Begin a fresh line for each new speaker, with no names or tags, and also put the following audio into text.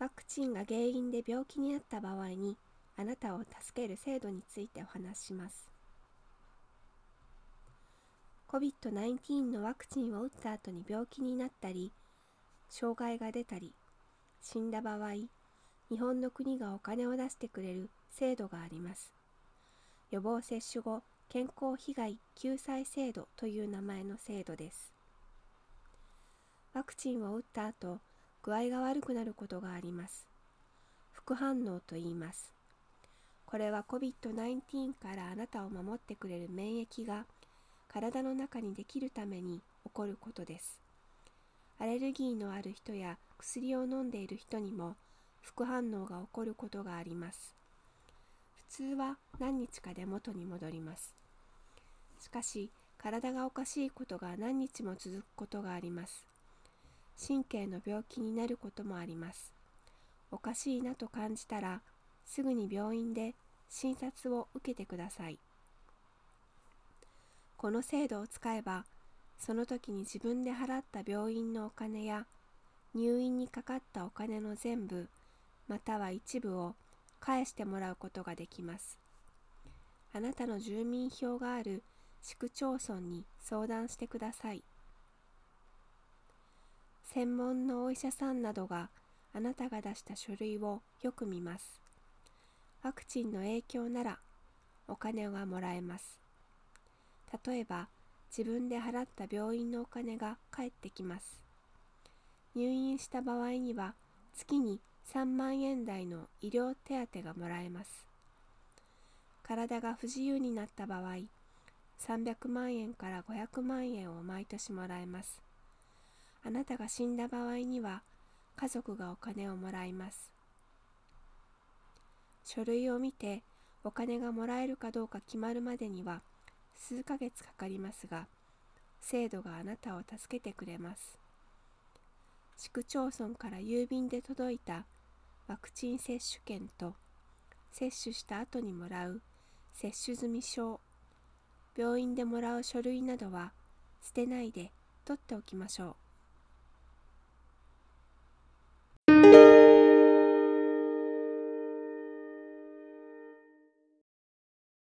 ワクチンが原因で病気になった場合にあなたを助ける制度についてお話しします。COVID-19 のワクチンを打った後に病気になったり障害が出たり死んだ場合日本の国がお金を出してくれる制度があります。予防接種後健康被害救済制度という名前の制度です。ワクチンを打った後具合が悪くなることがあります。副反応と言います。これは COVID-19 からあなたを守ってくれる免疫が体の中にできるために起こることです。アレルギーのある人や薬を飲んでいる人にも副反応が起こることがあります。普通は何日かで元に戻ります。しかし体がおかしいことが何日も続くことがあります。神経の病気になることもあります。おかしいなと感じたらすぐに病院で診察を受けてください。この制度を使えばその時に自分で払った病院のお金や入院にかかったお金の全部または一部を返してもらうことができます。あなたの住民票がある市区町村に相談してください。専門のお医者さんなどがあなたが出した書類をよく見ます。ワクチンの影響ならお金がもらえます。例えば自分で払った病院のお金が返ってきます。入院した場合には月に3万円台の医療手当がもらえます。体が不自由になった場合300万円から500万円を毎年もらえます。あなたが死んだ場合には家族がお金をもらいます。書類を見てお金がもらえるかどうか決まるまでには数ヶ月かかりますが、制度があなたを助けてくれます。市区町村から郵便で届いたワクチン接種券と接種した後にもらう接種済証病院でもらう書類などは捨てないで取っておきましょう。